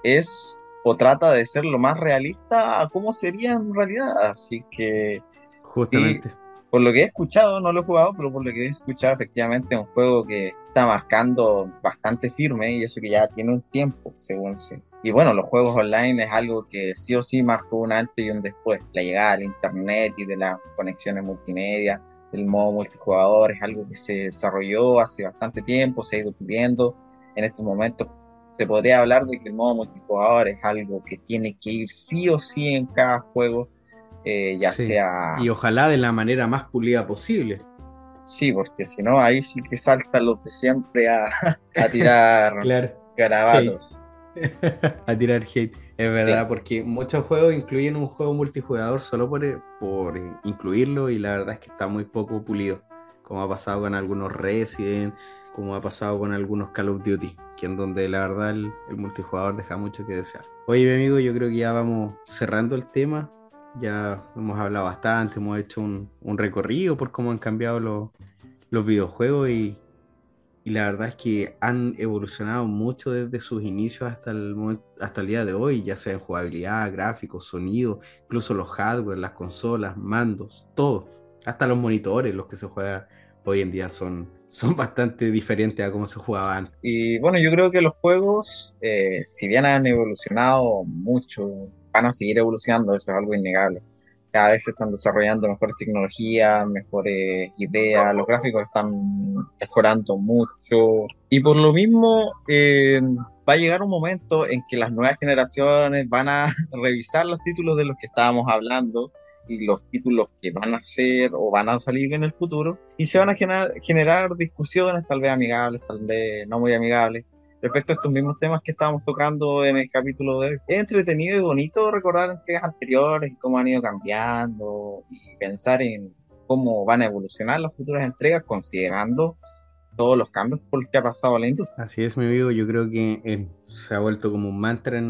es o trata de ser lo más realista a cómo sería en realidad. Así que. Justamente por lo que he escuchado, no lo he jugado, pero por lo que he escuchado, efectivamente es un juego que está marcando bastante firme y eso que ya tiene un tiempo, según sé. Y bueno, los juegos online es algo que sí o sí marcó un antes y un después. La llegada del internet y de las conexiones multimedia, el modo multijugador es algo que se desarrolló hace bastante tiempo, se ha ido puliendo. En estos momentos se podría hablar de que el modo multijugador es algo que tiene que ir sí o sí en cada juego eh, ya sea... Y ojalá de la manera más pulida posible. Sí, porque si no, ahí sí que saltan los de siempre a, tirar garabatos. a tirar hate. Es verdad, porque muchos juegos incluyen un juego multijugador solo por, por incluirlo y la verdad es que está muy poco pulido, como ha pasado con algunos Resident, como ha pasado con algunos Call of Duty, que en donde la verdad el, el multijugador deja mucho que desear. Oye, mi amigo, yo creo que ya vamos cerrando el tema. Ya hemos hablado bastante, hemos hecho un, recorrido por cómo han cambiado los, videojuegos y, la verdad es que han evolucionado mucho desde sus inicios hasta el, hasta el día de hoy, ya sea en jugabilidad, gráficos, sonido, incluso los hardware, las consolas, mandos, todo. Hasta los monitores, los que se juegan hoy en día son, son bastante diferentes a cómo se jugaban. Y bueno, yo creo que los juegos, eh, si bien han evolucionado mucho van a seguir evolucionando, eso es algo innegable. Cada vez se están desarrollando mejores tecnologías, mejores ideas, los gráficos están mejorando mucho. Y por lo mismo, eh, va a llegar un momento en que las nuevas generaciones van a revisar los títulos de los que estábamos hablando y los títulos que van a ser o van a salir en el futuro y se van a generar, generar discusiones tal vez amigables, tal vez no muy amigables, respecto a estos mismos temas que estábamos tocando en el capítulo de hoy. Es entretenido y bonito recordar entregas anteriores y cómo han ido cambiando y pensar en cómo van a evolucionar las futuras entregas considerando todos los cambios por los que ha pasado la industria. Así es, mi amigo. Yo creo que eh, se ha vuelto como un mantra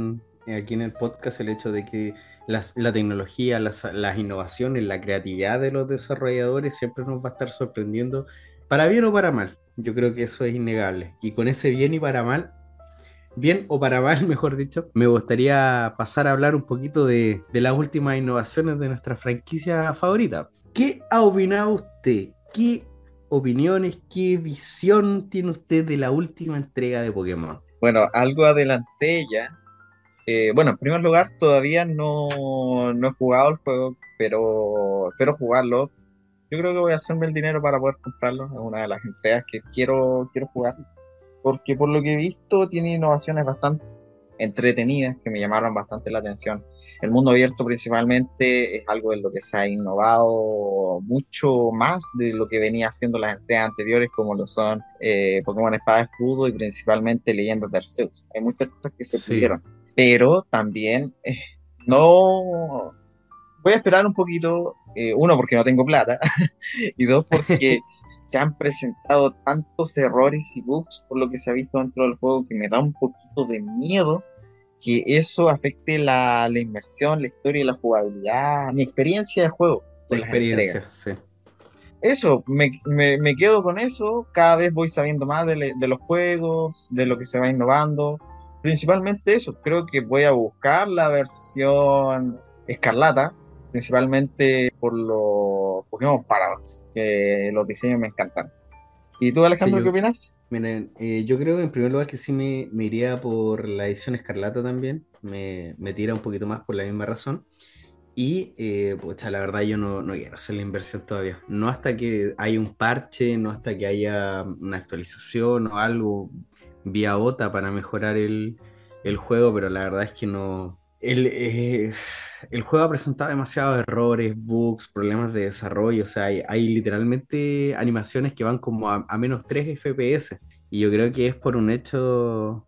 aquí en el podcast el hecho de que la tecnología, las, las innovaciones, la creatividad de los desarrolladores siempre nos va a estar sorprendiendo, para bien o para mal. Yo creo que eso es innegable. Y con ese bien y para mal, bien o para mal, mejor dicho, me gustaría pasar a hablar un poquito de, las últimas innovaciones de nuestra franquicia favorita. ¿Qué ha opinado usted? ¿Qué opiniones, qué visión tiene usted de la última entrega de Pokémon? Bueno, algo adelanté ya. Eh, bueno, en primer lugar, todavía no, no he jugado el juego, pero espero jugarlo yo creo que voy a hacerme el dinero para poder comprarlo. Es una de las entregas que quiero, quiero jugar. Porque por lo que he visto tiene innovaciones bastante entretenidas que me llamaron bastante la atención. El mundo abierto principalmente es algo en lo que se ha innovado mucho más de lo que venía haciendo las entregas anteriores como lo son eh, Pokémon Espada Escudo y principalmente Leyendas de Arceus. Hay muchas cosas que se pudieron, pero también eh, no... Voy a esperar un poquito eh, uno, porque no tengo plata, y dos, porque se han presentado tantos errores y bugs por lo que se ha visto dentro del juego que me da un poquito de miedo que eso afecte la, la inmersión, la historia y la jugabilidad, mi experiencia de juego. La experiencia, sí. Eso, me, me, quedo con eso, cada vez voy sabiendo más de, de los juegos, de lo que se va innovando, principalmente eso, creo que voy a buscar la versión escarlata, principalmente por los Pokémon Paradox, que los diseños me encantan. ¿Y tú, Alejandro, qué opinas? Miren, eh, yo creo en primer lugar que sí me, me iría por la edición escarlata también, me, me, tira un poquito más por la misma razón. Y, eh, la verdad yo no, no, quiero hacer la inversión todavía. No hasta que haya un parche, no hasta que haya una actualización o algo vía OTA para mejorar el, el juego, pero la verdad es que no... El, eh, el juego ha presentado demasiados errores, bugs, problemas de desarrollo, o sea, hay, literalmente animaciones que van como a, menos 3 FPS. Y yo creo que es por un hecho,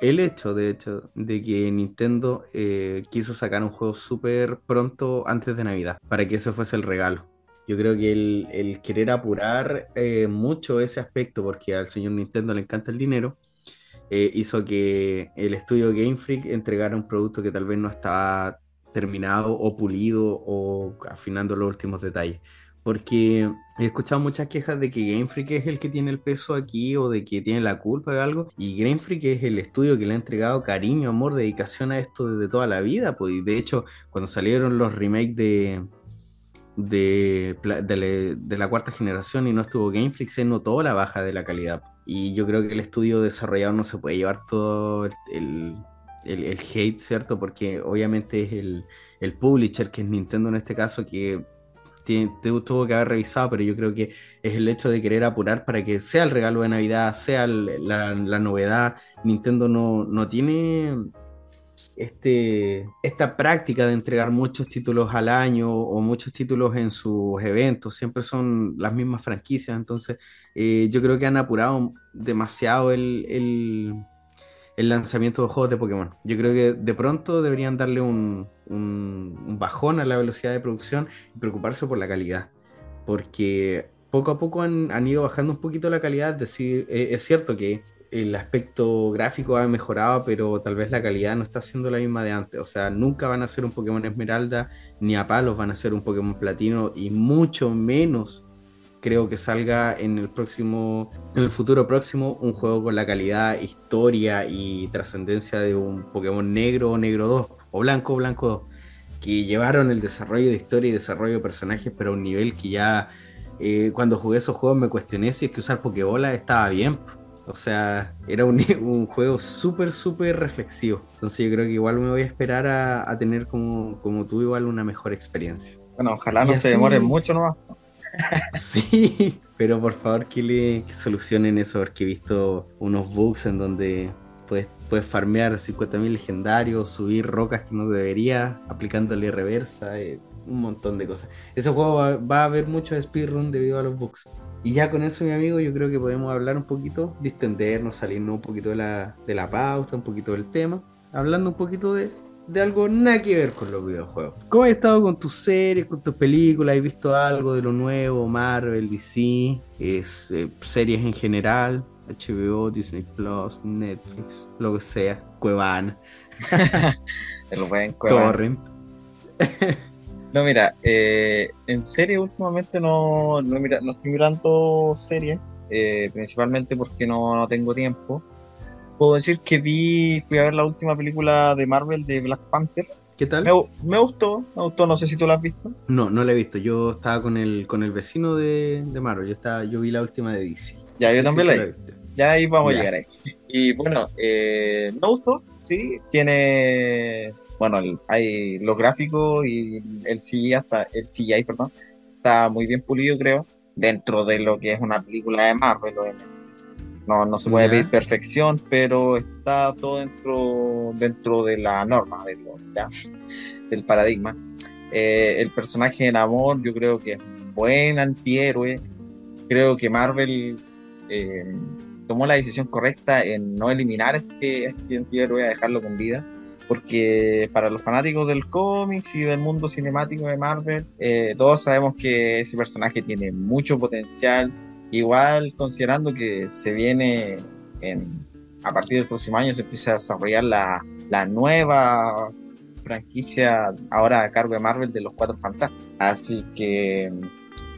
el hecho de hecho, de que Nintendo eh, quiso sacar un juego súper pronto antes de Navidad, para que eso fuese el regalo. Yo creo que el, querer apurar eh, mucho ese aspecto, porque al señor Nintendo le encanta el dinero, eh, hizo que el estudio Game Freak entregara un producto que tal vez no estaba terminado o pulido o afinando los últimos detalles. Porque he escuchado muchas quejas de que Game Freak es el que tiene el peso aquí o de que tiene la culpa de algo. Y Game Freak es el estudio que le ha entregado cariño, amor, dedicación a esto desde toda la vida. Pues, de hecho, cuando salieron los remakes de, de, de, la cuarta generación y no estuvo Game Freak, se notó la baja de la calidad. Y yo creo que el estudio desarrollado no se puede llevar todo el el, hate, ¿cierto? Porque obviamente es el, el, publisher, que es Nintendo en este caso, que tiene, tuvo que haber revisado, pero yo creo que es el hecho de querer apurar para que sea el regalo de Navidad, sea la, la, novedad. Nintendo no, no tiene este, esta práctica de entregar muchos títulos al año o muchos títulos en sus eventos, siempre son las mismas franquicias, entonces eh, yo creo que han apurado demasiado el, el lanzamiento de juegos de Pokémon. Yo creo que de pronto deberían darle un, bajón a la velocidad de producción y preocuparse por la calidad. Porque poco a poco han, ido bajando un poquito la calidad. Es decir, eh, es cierto que el aspecto gráfico ha mejorado, pero tal vez la calidad no está siendo la misma de antes. O sea, nunca van a ser un Pokémon Esmeralda, ni a palos van a ser un Pokémon Platino, y mucho menos creo que salga en el próximo, en el futuro próximo, un juego con la calidad, historia y trascendencia de un Pokémon negro o negro 2, o blanco o blanco 2, que llevaron el desarrollo de historia y desarrollo de personajes, pero a un nivel que ya eh, cuando jugué esos juegos me cuestioné si es que usar Pokébola estaba bien. O sea, era un, un juego súper, súper reflexivo. Entonces yo creo que igual me voy a esperar a, tener como, como tú igual una mejor experiencia. Bueno, ojalá no se demore mucho nomás. sí, pero por favor que le solucionen eso, porque he visto unos bugs en donde puedes, puedes farmear 50.000 legendarios, subir rocas que no debería, aplicándole reversa, eh, un montón de cosas. Ese juego va, a haber mucho speedrun debido a los bugs. Y ya con eso, mi amigo, yo creo que podemos hablar un poquito, distendernos, salirnos un poquito de la, de la pauta, un poquito del tema, hablando un poquito de de algo nada que ver con los videojuegos. ¿Cómo has estado con tus series, con tus películas? ¿Has visto algo de lo nuevo? Marvel, DC, es, eh, series en general, HBO, Disney Plus, Netflix, lo que sea, Cuevana. Torrent. no, mira, eh, en serie últimamente no, no, mira, no estoy mirando series, eh, principalmente porque no, no tengo tiempo puedo decir que vi, fui a ver la última película de Marvel de Black Panther. ¿Qué tal? Me, gustó, me gustó, no sé si tú la has visto. No, no la he visto. Yo estaba con el, con el vecino de, de Marvel, yo, estaba, yo vi la última de DC. Ya, yo también la vi. Ya ahí vamos a llegar ahí. Y bueno, eh, me gustó, sí, tiene, bueno, hay los gráficos y el CGI, hasta, el CGI, perdón, está muy bien pulido, creo, dentro de lo que es una película de Marvel, no, no se puede pedir perfección, pero está todo dentro, dentro de la norma, del paradigma. Eh, el personaje en amor, yo creo que es un buen antihéroe. Creo que Marvel eh, tomó la decisión correcta en no eliminar este, este antihéroe, a dejarlo con vida porque para los fanáticos del cómics y del mundo cinemático de Marvel, eh, todos sabemos que ese personaje tiene mucho potencial, igual considerando que se viene en, a partir del próximo año se empieza a desarrollar la, la nueva franquicia ahora a cargo de Marvel de los Cuatro Fantásticos. Así que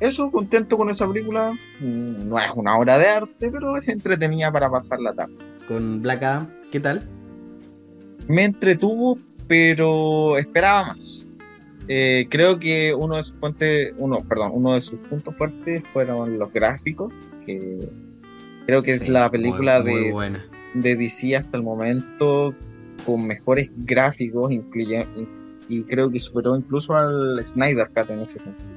eso, contento con esa película. Mm, no es una obra de arte, pero es entretenida para pasar la tarde. Con Black Adam, ¿qué tal? Me entretuvo, pero esperaba más. Eh, creo que uno de sus puntos, uno, perdón, uno de sus puntos fuertes fueron los gráficos, que creo que es la película de, de DC hasta el momento con mejores gráficos, y creo que superó incluso al Snyder Cut en ese sentido.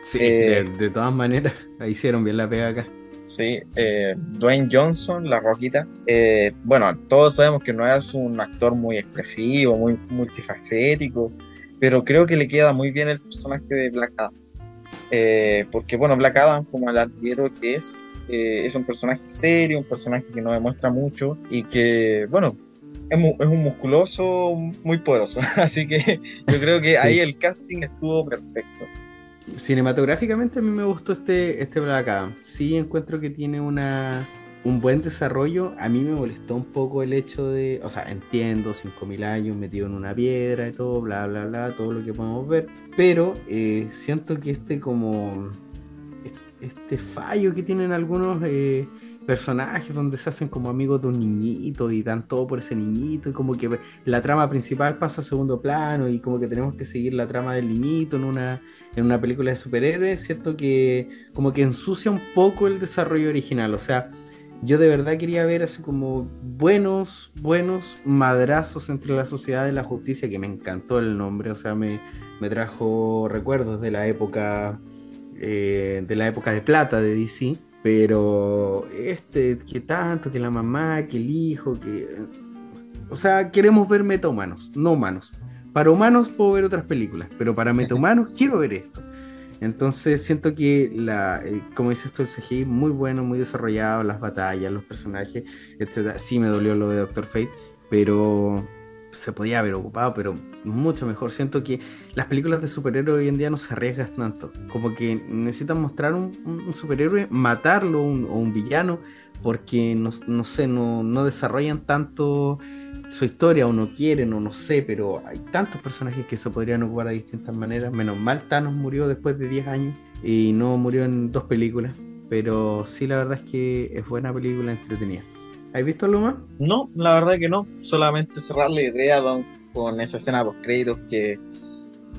Sí, eh, de, todas maneras, hicieron bien la pega acá. Sí, eh, Dwayne Johnson, la roquita. Eh, bueno, todos sabemos que no es un actor muy expresivo, muy multifacético, pero creo que le queda muy bien el personaje de Black Adam. porque, bueno, Black Adam, como el artillero que es, es un personaje serio, un personaje que no demuestra mucho y que, bueno, es, un musculoso muy poderoso. Así que yo creo que ahí el casting estuvo perfecto. Cinematográficamente a mí me gustó este, este Black Adam. Sí encuentro que tiene una, un buen desarrollo. A mí me molestó un poco el hecho de, o sea, entiendo, 5.000 años metido en una piedra y todo, bla, bla, bla, todo lo que podemos ver. Pero eh, siento que este como, este fallo que tienen algunos... Eh, personajes donde se hacen como amigos de un niñito y dan todo por ese niñito y como que la trama principal pasa a segundo plano y como que tenemos que seguir la trama del niñito en una, en una película de superhéroes, ¿cierto? Que como que ensucia un poco el desarrollo original, o sea, yo de verdad quería ver así como buenos, buenos madrazos entre la sociedad y la justicia, que me encantó el nombre, o sea, me, me trajo recuerdos de la época, eh, de la época de plata de DC pero este, que tanto, que la mamá, que el hijo, que... O sea, queremos ver metahumanos, no humanos. Para humanos puedo ver otras películas, pero para metahumanos quiero ver esto. Entonces siento que, la, eh, como dices tú, el CGI muy bueno, muy desarrollado, las batallas, los personajes, etc. Sí me dolió lo de Doctor Fate, pero se podía haber ocupado, pero mucho mejor. Siento que las películas de superhéroes hoy en día no se arriesgan tanto. Como que necesitan mostrar un, superhéroe, matarlo o un villano, porque no, no sé, no, no, desarrollan tanto su historia o no quieren o no sé, pero hay tantos personajes que se podrían ocupar de distintas maneras. Menos mal Thanos murió después de 10 años y no murió en dos películas. Pero sí, la verdad es que es buena película entretenida. ¿Has visto algo más? No, la verdad que no. Solamente cerrar la idea con esa escena post créditos que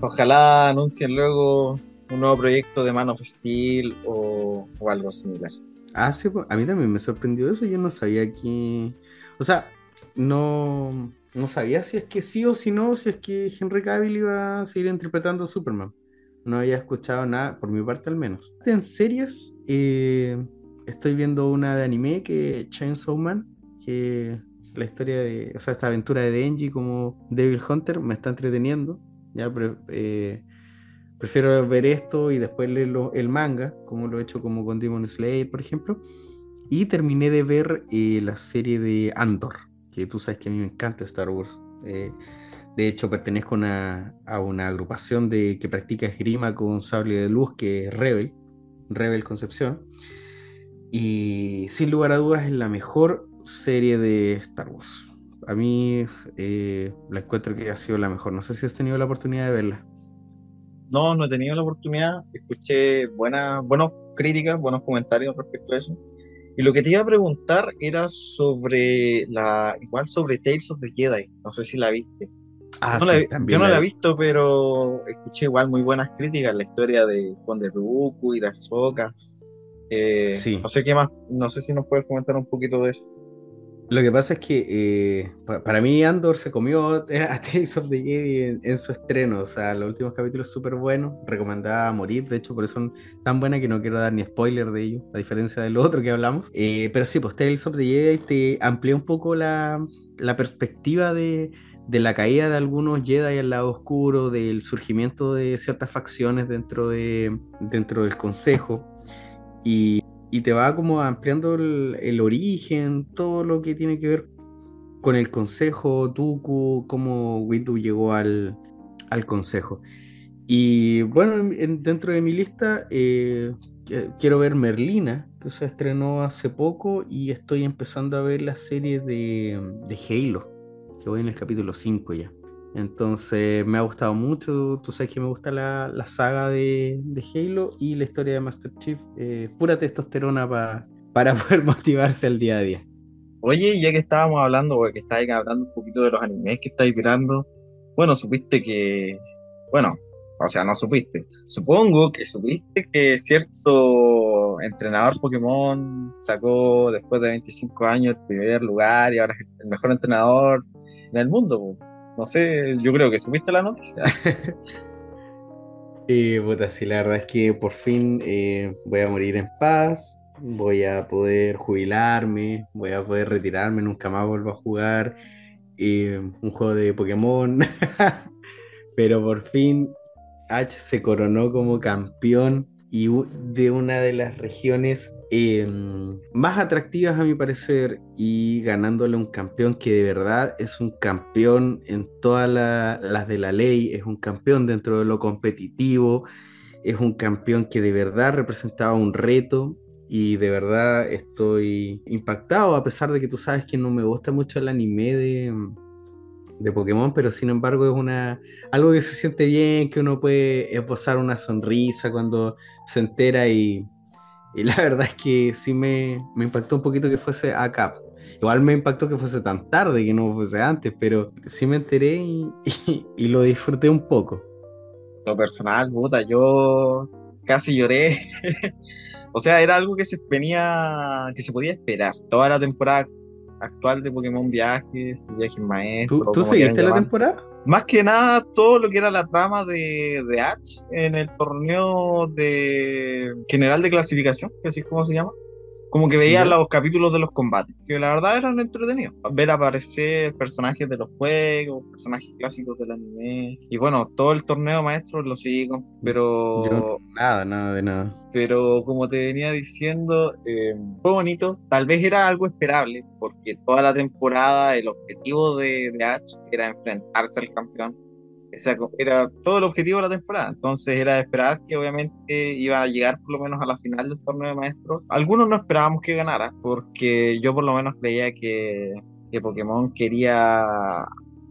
ojalá anuncien luego un nuevo proyecto de Man of Steel o, algo similar. Ah, sí, pues, a mí también me sorprendió eso. Yo no sabía que. O sea, no, no sabía si es que sí o si no, si es que Henry Cavill iba a seguir interpretando a Superman. No había escuchado nada, por mi parte al menos. En series, eh, estoy viendo una de anime que Chainsaw Man, que la historia de, o sea, esta aventura de Denji como Devil Hunter me está entreteniendo. Ya, eh, prefiero ver esto y después leer el manga, como lo he hecho como con Demon Slayer, por ejemplo. Y terminé de ver eh, la serie de Andor, que tú sabes que a mí me encanta Star Wars. Eh, de hecho, pertenezco a una agrupación de, que practica esgrima con sable de luz, que es Rebel, Rebel Concepción. Y sin lugar a dudas es la mejor serie de Star Wars. A mí eh, la encuentro que ha sido la mejor. No sé si has tenido la oportunidad de verla. No, no he tenido la oportunidad. Escuché buenas, buenas críticas, buenos comentarios respecto a eso. Y lo que te iba a preguntar era sobre la, igual sobre Tales of the Jedi. No sé si la viste. Ah, yo no la he visto, pero escuché igual muy buenas críticas. La historia de Juan de Dooku y de Ahsoka. Eh, sí. No sé qué más, no sé si nos puedes comentar un poquito de eso. Lo que pasa es que eh, para mí Andor se comió a Tales of the Jedi en, su estreno. O sea, los últimos capítulos súper buenos. Recomendaba morir. De hecho, por eso son tan buenas que no quiero dar ni spoiler de ellos, a diferencia de lo otro que hablamos. Eh, pero sí, pues Tales of the Jedi te amplía un poco la, la perspectiva de, de, la caída de algunos Jedi al lado oscuro, del surgimiento de ciertas facciones dentro, de, dentro del consejo. Y y te va como ampliando el, origen, todo lo que tiene que ver con el consejo, Tuku, cómo Windu llegó al, consejo. Y bueno, dentro de mi lista, eh, quiero ver Merlina, que se estrenó hace poco, y estoy empezando a ver la serie de, de Halo, que voy en el capítulo 5 ya. Entonces me ha gustado mucho, tú sabes que me gusta la, la saga de, de, Halo y la historia de Master Chief, eh, pura testosterona para poder motivarse al día a día. Oye, ya que estábamos hablando, porque estáis hablando un poquito de los animes que estáis mirando, bueno, supiste que, bueno, o sea, no supiste. Supongo que supiste que cierto entrenador Pokémon sacó después de 25 años el primer lugar y ahora es el mejor entrenador en el mundo. No sé, yo creo que supiste la noticia. Y puta, sí, la verdad es que por fin eh, voy a morir en paz, voy a poder jubilarme, voy a poder retirarme, nunca más vuelvo a jugar eh, un juego de Pokémon. Pero por fin H se coronó como campeón y de una de las regiones em, más atractivas a mi parecer y ganándole un campeón que de verdad es un campeón en todas las de la ley, es un campeón dentro de lo competitivo, es un campeón que de verdad representaba un reto y de verdad estoy impactado a pesar de que tú sabes que no me gusta mucho el anime de de Pokémon, pero sin embargo es una algo que se siente bien, que uno puede esbozar una sonrisa cuando se entera y, la verdad es que sí me, impactó un poquito que fuese acá. Igual me impactó que fuese tan tarde, que no fuese antes, pero sí me enteré y, lo disfruté un poco. Lo personal, puta, yo casi lloré. o sea, era algo que se venía, que se podía esperar. Toda la temporada actual de Pokémon Viajes, Viajes Maestros. ¿Tú, ¿tú seguiste la temporada? Más que nada, todo lo que era la trama de, de Ash en el torneo de general de clasificación, que así es como se llama como que veía los capítulos de los combates, que la verdad eran entretenidos. Ver aparecer personajes de los juegos, personajes clásicos del anime. Y bueno, todo el torneo maestro lo sigo, pero. nada, nada de nada. Pero como te venía diciendo, eh, fue bonito. Tal vez era algo esperable, porque toda la temporada el objetivo de, de Ash era enfrentarse al campeón era todo el objetivo de la temporada. Entonces era esperar que obviamente iban a llegar por lo menos a la final del torneo de maestros. Algunos no esperábamos que ganara, porque yo por lo menos creía que, que Pokémon quería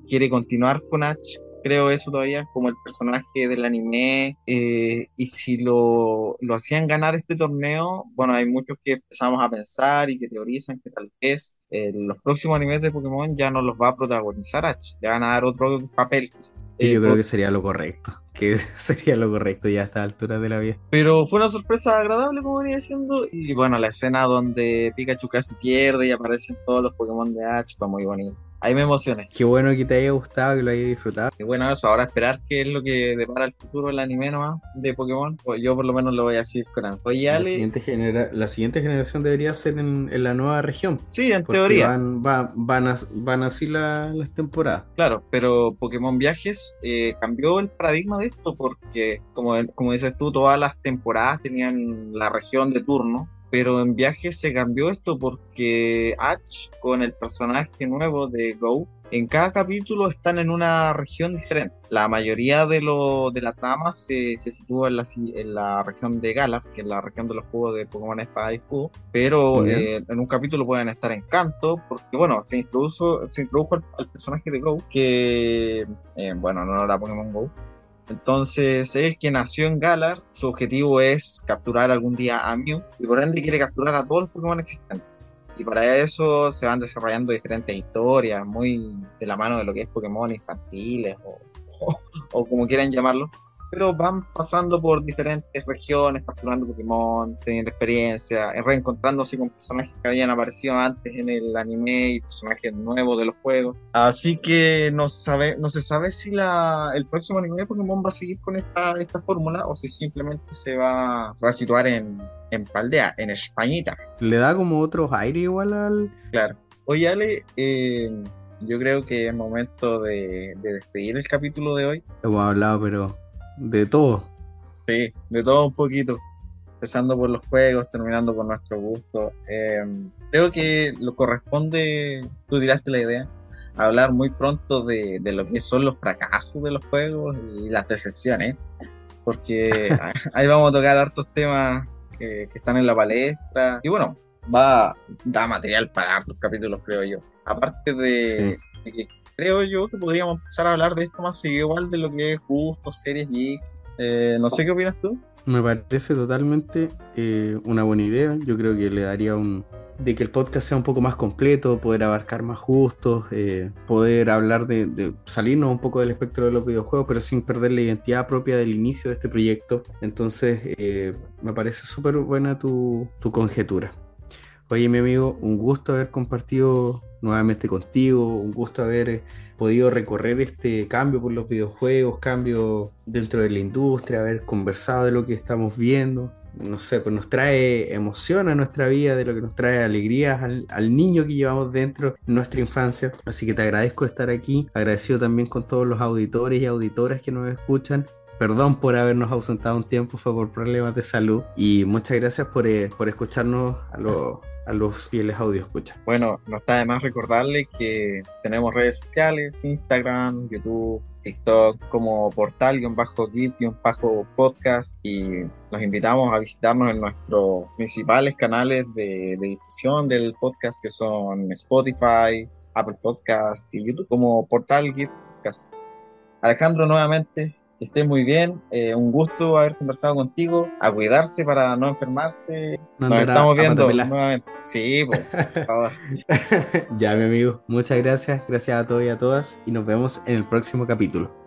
quiere continuar con Ash creo eso todavía, como el personaje del anime. Eh, y si lo, lo, hacían ganar este torneo, bueno, hay muchos que empezamos a pensar y que teorizan que tal vez eh, los próximos animes de Pokémon ya no los va a protagonizar Ash, le van a dar otro papel quizás. yo eh, creo que sería lo correcto, que sería lo correcto ya a esta altura de la vida. Pero fue una sorpresa agradable, como venía diciendo, y bueno, la escena donde Pikachu casi pierde y aparecen todos los Pokémon de Ash fue muy bonito ahí me emocioné. Qué bueno que te haya gustado, que lo hayas disfrutado. Qué bueno eso, ahora esperar qué es lo que depara el futuro del anime nomás de Pokémon, pues yo por lo menos lo voy a decir con Oye, Ale... La siguiente, genera... la siguiente generación debería ser en, la nueva región. Sí, en teoría. Van, van, van así las temporadas. Claro, pero Pokémon Viajes eh, cambió el paradigma de esto porque, como, como dices tú, todas las temporadas tenían la región de turno pero en viaje se cambió esto porque Ash con el personaje nuevo de Go en cada capítulo están en una región diferente. La mayoría de, lo, de la trama se, se sitúa en la, en la, región de Galar, que es la región de los juegos de Pokémon Espada y Escudo, pero eh, en un capítulo pueden estar en Canto, porque bueno, se introdujo, se introdujo al, personaje de Go, que eh, bueno, no era Pokémon Go, entonces, él que nació en Galar, su objetivo es capturar algún día a Mew y por ende quiere capturar a todos los Pokémon existentes. Y para eso se van desarrollando diferentes historias, muy de la mano de lo que es Pokémon infantiles o, o como quieran llamarlo pero van pasando por diferentes regiones, capturando Pokémon, teniendo experiencia, reencontrándose con personajes que habían aparecido antes en el anime y personajes nuevos de los juegos. Así que no, sabe, no se sabe si la, el próximo anime de Pokémon va a seguir con esta, esta fórmula o si simplemente se va, va a situar en, en Paldea, en Españita. Le da como otros aire igual al... Claro. Oye, Ale, eh, yo creo que es momento de, de despedir el capítulo de hoy. Hemos hablado, pero de todo. Sí, de todo un poquito. Empezando por los juegos, terminando por nuestro gusto. Em, creo que lo corresponde, tú tiraste la idea, hablar muy pronto de, de, lo que son los fracasos de los juegos y las decepciones. Porque ahí vamos a tocar hartos temas que, están en la palestra. Y bueno, va, da material para hartos capítulos, creo yo. Aparte de, que creo yo que podríamos empezar a hablar de esto más seguido, igual de lo que es justo, series geeks. Eh, no sé qué opinas tú. Me parece totalmente eh, una buena idea. Yo creo que le daría un, de que el podcast sea un poco más completo, poder abarcar más gustos, eh, poder hablar de, salirnos un poco del espectro de los videojuegos, pero sin perder la identidad propia del inicio de este proyecto. Entonces, eh, me parece súper buena tu, tu conjetura. Oye, mi amigo, un gusto haber compartido nuevamente contigo, un gusto haber eh, podido recorrer este cambio por los videojuegos, cambio dentro de la industria, haber conversado de lo que estamos viendo no sé, pues nos trae emoción a nuestra vida, de lo que nos trae alegrías al, niño que llevamos dentro en nuestra infancia. Así que te agradezco estar aquí, agradecido también con todos los auditores y auditoras que nos escuchan. Perdón por habernos ausentado un tiempo, fue por problemas de salud. Y muchas gracias por, eh, por escucharnos a los a los fieles audio escucha. Bueno, no está de más recordarle que tenemos redes sociales, Instagram, YouTube, TikTok, como portal-gip-podcast y los invitamos a visitarnos en nuestros principales canales de, difusión del podcast que son Spotify, Apple Podcast y YouTube como Portal Gip Podcast. Alejandro, nuevamente, que estés muy bien. Eh, un gusto haber conversado contigo. A cuidarse para no enfermarse. Nos estamos viendo nuevamente. Sí, pues, ya, mi amigo. Muchas gracias. Gracias a todos y a todas. Y nos vemos en el próximo capítulo.